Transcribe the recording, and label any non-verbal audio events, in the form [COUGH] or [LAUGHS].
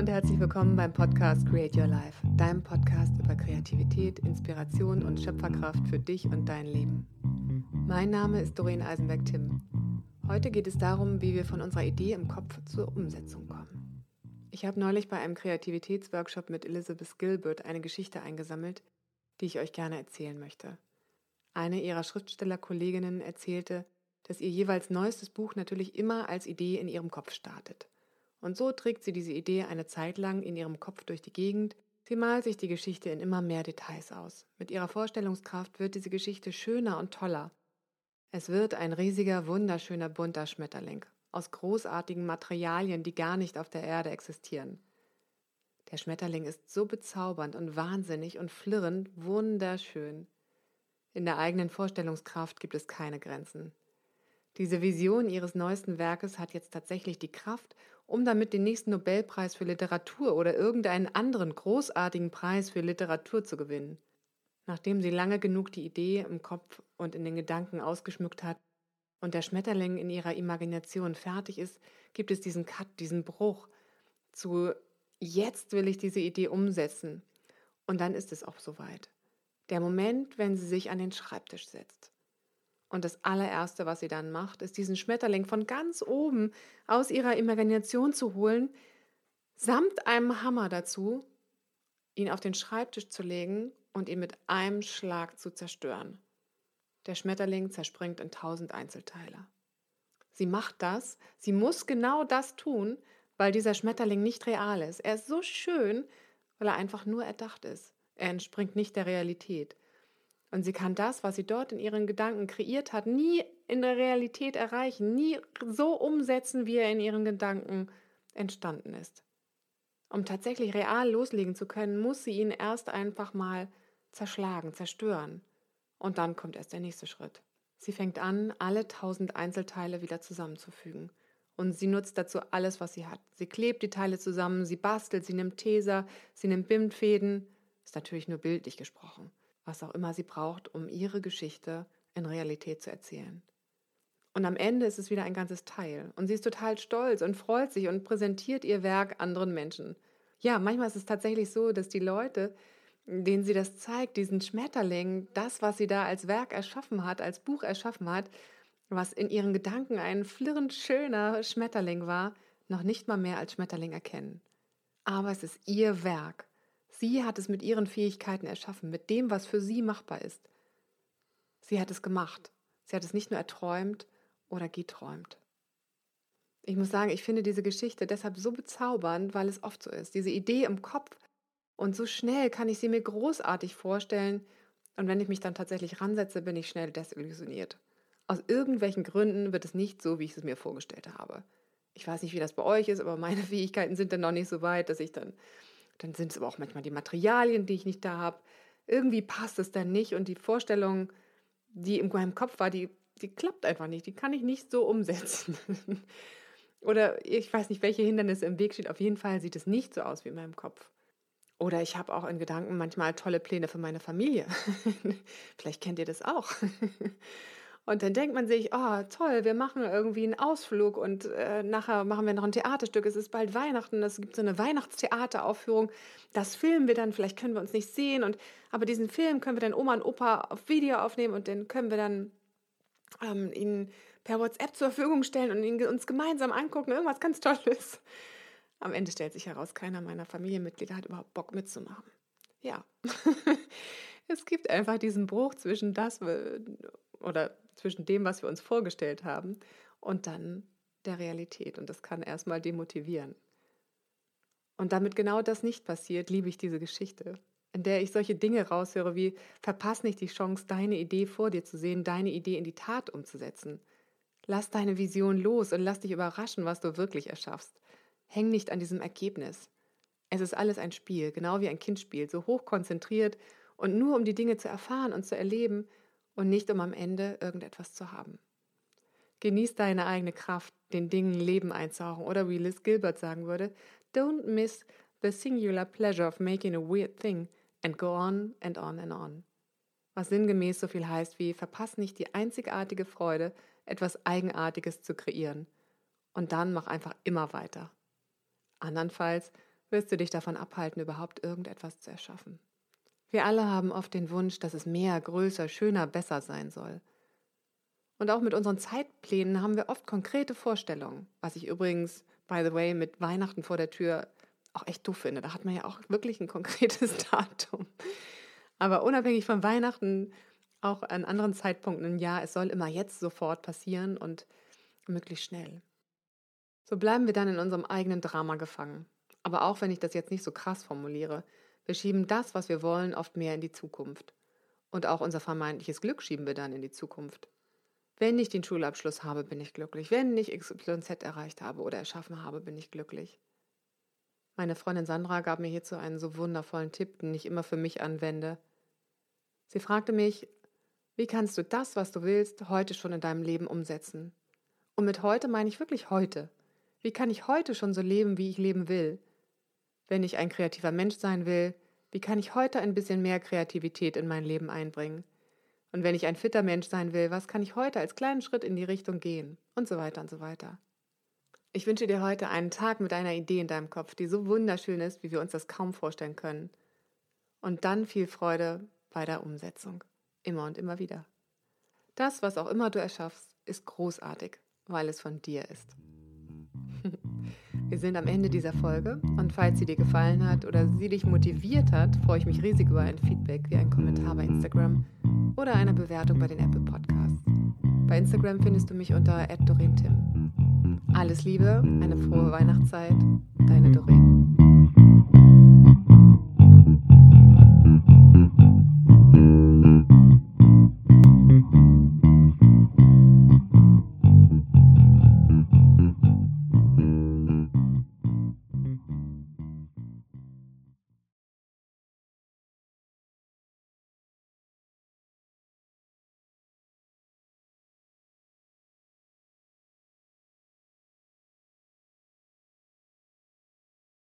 und herzlich willkommen beim Podcast Create Your Life, deinem Podcast über Kreativität, Inspiration und Schöpferkraft für dich und dein Leben. Mein Name ist Doreen Eisenberg-Tim. Heute geht es darum, wie wir von unserer Idee im Kopf zur Umsetzung kommen. Ich habe neulich bei einem Kreativitätsworkshop mit Elizabeth Gilbert eine Geschichte eingesammelt, die ich euch gerne erzählen möchte. Eine ihrer Schriftstellerkolleginnen erzählte, dass ihr jeweils neuestes Buch natürlich immer als Idee in ihrem Kopf startet. Und so trägt sie diese Idee eine Zeit lang in ihrem Kopf durch die Gegend. Sie malt sich die Geschichte in immer mehr Details aus. Mit ihrer Vorstellungskraft wird diese Geschichte schöner und toller. Es wird ein riesiger, wunderschöner, bunter Schmetterling aus großartigen Materialien, die gar nicht auf der Erde existieren. Der Schmetterling ist so bezaubernd und wahnsinnig und flirrend wunderschön. In der eigenen Vorstellungskraft gibt es keine Grenzen. Diese Vision ihres neuesten Werkes hat jetzt tatsächlich die Kraft, um damit den nächsten Nobelpreis für Literatur oder irgendeinen anderen großartigen Preis für Literatur zu gewinnen. Nachdem sie lange genug die Idee im Kopf und in den Gedanken ausgeschmückt hat und der Schmetterling in ihrer Imagination fertig ist, gibt es diesen Cut, diesen Bruch zu jetzt will ich diese Idee umsetzen. Und dann ist es auch soweit. Der Moment, wenn sie sich an den Schreibtisch setzt. Und das allererste, was sie dann macht, ist diesen Schmetterling von ganz oben aus ihrer Imagination zu holen, samt einem Hammer dazu, ihn auf den Schreibtisch zu legen und ihn mit einem Schlag zu zerstören. Der Schmetterling zerspringt in tausend Einzelteile. Sie macht das, sie muss genau das tun, weil dieser Schmetterling nicht real ist. Er ist so schön, weil er einfach nur erdacht ist. Er entspringt nicht der Realität. Und sie kann das, was sie dort in ihren Gedanken kreiert hat, nie in der Realität erreichen, nie so umsetzen, wie er in ihren Gedanken entstanden ist. Um tatsächlich real loslegen zu können, muss sie ihn erst einfach mal zerschlagen, zerstören. Und dann kommt erst der nächste Schritt. Sie fängt an, alle tausend Einzelteile wieder zusammenzufügen. Und sie nutzt dazu alles, was sie hat. Sie klebt die Teile zusammen, sie bastelt, sie nimmt Teser, sie nimmt Bindfäden. Ist natürlich nur bildlich gesprochen was auch immer sie braucht, um ihre Geschichte in Realität zu erzählen. Und am Ende ist es wieder ein ganzes Teil. Und sie ist total stolz und freut sich und präsentiert ihr Werk anderen Menschen. Ja, manchmal ist es tatsächlich so, dass die Leute, denen sie das zeigt, diesen Schmetterling, das, was sie da als Werk erschaffen hat, als Buch erschaffen hat, was in ihren Gedanken ein flirrend schöner Schmetterling war, noch nicht mal mehr als Schmetterling erkennen. Aber es ist ihr Werk. Sie hat es mit ihren Fähigkeiten erschaffen, mit dem, was für sie machbar ist. Sie hat es gemacht. Sie hat es nicht nur erträumt oder geträumt. Ich muss sagen, ich finde diese Geschichte deshalb so bezaubernd, weil es oft so ist. Diese Idee im Kopf und so schnell kann ich sie mir großartig vorstellen. Und wenn ich mich dann tatsächlich ransetze, bin ich schnell desillusioniert. Aus irgendwelchen Gründen wird es nicht so, wie ich es mir vorgestellt habe. Ich weiß nicht, wie das bei euch ist, aber meine [LAUGHS] Fähigkeiten sind dann noch nicht so weit, dass ich dann dann sind es aber auch manchmal die Materialien, die ich nicht da habe. Irgendwie passt es dann nicht und die Vorstellung, die in meinem Kopf war, die, die klappt einfach nicht. Die kann ich nicht so umsetzen. [LAUGHS] Oder ich weiß nicht, welche Hindernisse im Weg stehen. Auf jeden Fall sieht es nicht so aus wie in meinem Kopf. Oder ich habe auch in Gedanken manchmal tolle Pläne für meine Familie. [LAUGHS] Vielleicht kennt ihr das auch. [LAUGHS] Und dann denkt man sich, oh toll, wir machen irgendwie einen Ausflug und äh, nachher machen wir noch ein Theaterstück. Es ist bald Weihnachten, es gibt so eine Weihnachtstheateraufführung. Das filmen wir dann, vielleicht können wir uns nicht sehen. Und, aber diesen Film können wir dann Oma und Opa auf Video aufnehmen und den können wir dann ähm, ihnen per WhatsApp zur Verfügung stellen und ihn uns gemeinsam angucken. Irgendwas ganz Tolles. Am Ende stellt sich heraus, keiner meiner Familienmitglieder hat überhaupt Bock mitzumachen. Ja. [LAUGHS] es gibt einfach diesen Bruch zwischen das oder zwischen dem, was wir uns vorgestellt haben und dann der Realität. Und das kann erstmal demotivieren. Und damit genau das nicht passiert, liebe ich diese Geschichte, in der ich solche Dinge raushöre wie, verpass nicht die Chance, deine Idee vor dir zu sehen, deine Idee in die Tat umzusetzen. Lass deine Vision los und lass dich überraschen, was du wirklich erschaffst. Häng nicht an diesem Ergebnis. Es ist alles ein Spiel, genau wie ein Kind spielt, so hoch konzentriert und nur um die Dinge zu erfahren und zu erleben, und nicht um am Ende irgendetwas zu haben. Genieß deine eigene Kraft, den Dingen Leben einzuhauchen oder wie Liz Gilbert sagen würde, don't miss the singular pleasure of making a weird thing and go on and on and on. Was sinngemäß so viel heißt wie verpass nicht die einzigartige Freude, etwas Eigenartiges zu kreieren. Und dann mach einfach immer weiter. Andernfalls wirst du dich davon abhalten, überhaupt irgendetwas zu erschaffen. Wir alle haben oft den Wunsch, dass es mehr, größer, schöner, besser sein soll. Und auch mit unseren Zeitplänen haben wir oft konkrete Vorstellungen, was ich übrigens, by the way, mit Weihnachten vor der Tür auch echt doof finde. Da hat man ja auch wirklich ein konkretes [LAUGHS] Datum. Aber unabhängig von Weihnachten, auch an anderen Zeitpunkten im Jahr, es soll immer jetzt sofort passieren und möglichst schnell. So bleiben wir dann in unserem eigenen Drama gefangen. Aber auch wenn ich das jetzt nicht so krass formuliere, wir schieben das, was wir wollen, oft mehr in die Zukunft. Und auch unser vermeintliches Glück schieben wir dann in die Zukunft. Wenn ich den Schulabschluss habe, bin ich glücklich. Wenn ich XYZ erreicht habe oder erschaffen habe, bin ich glücklich. Meine Freundin Sandra gab mir hierzu einen so wundervollen Tipp, den ich immer für mich anwende. Sie fragte mich, wie kannst du das, was du willst, heute schon in deinem Leben umsetzen? Und mit heute meine ich wirklich heute. Wie kann ich heute schon so leben, wie ich leben will? Wenn ich ein kreativer Mensch sein will, wie kann ich heute ein bisschen mehr Kreativität in mein Leben einbringen? Und wenn ich ein fitter Mensch sein will, was kann ich heute als kleinen Schritt in die Richtung gehen? Und so weiter und so weiter. Ich wünsche dir heute einen Tag mit einer Idee in deinem Kopf, die so wunderschön ist, wie wir uns das kaum vorstellen können. Und dann viel Freude bei der Umsetzung. Immer und immer wieder. Das, was auch immer du erschaffst, ist großartig, weil es von dir ist. Wir sind am Ende dieser Folge und falls sie dir gefallen hat oder sie dich motiviert hat, freue ich mich riesig über ein Feedback wie ein Kommentar bei Instagram oder eine Bewertung bei den Apple Podcasts. Bei Instagram findest du mich unter @dorentim. Alles Liebe, eine frohe Weihnachtszeit, deine Doreen.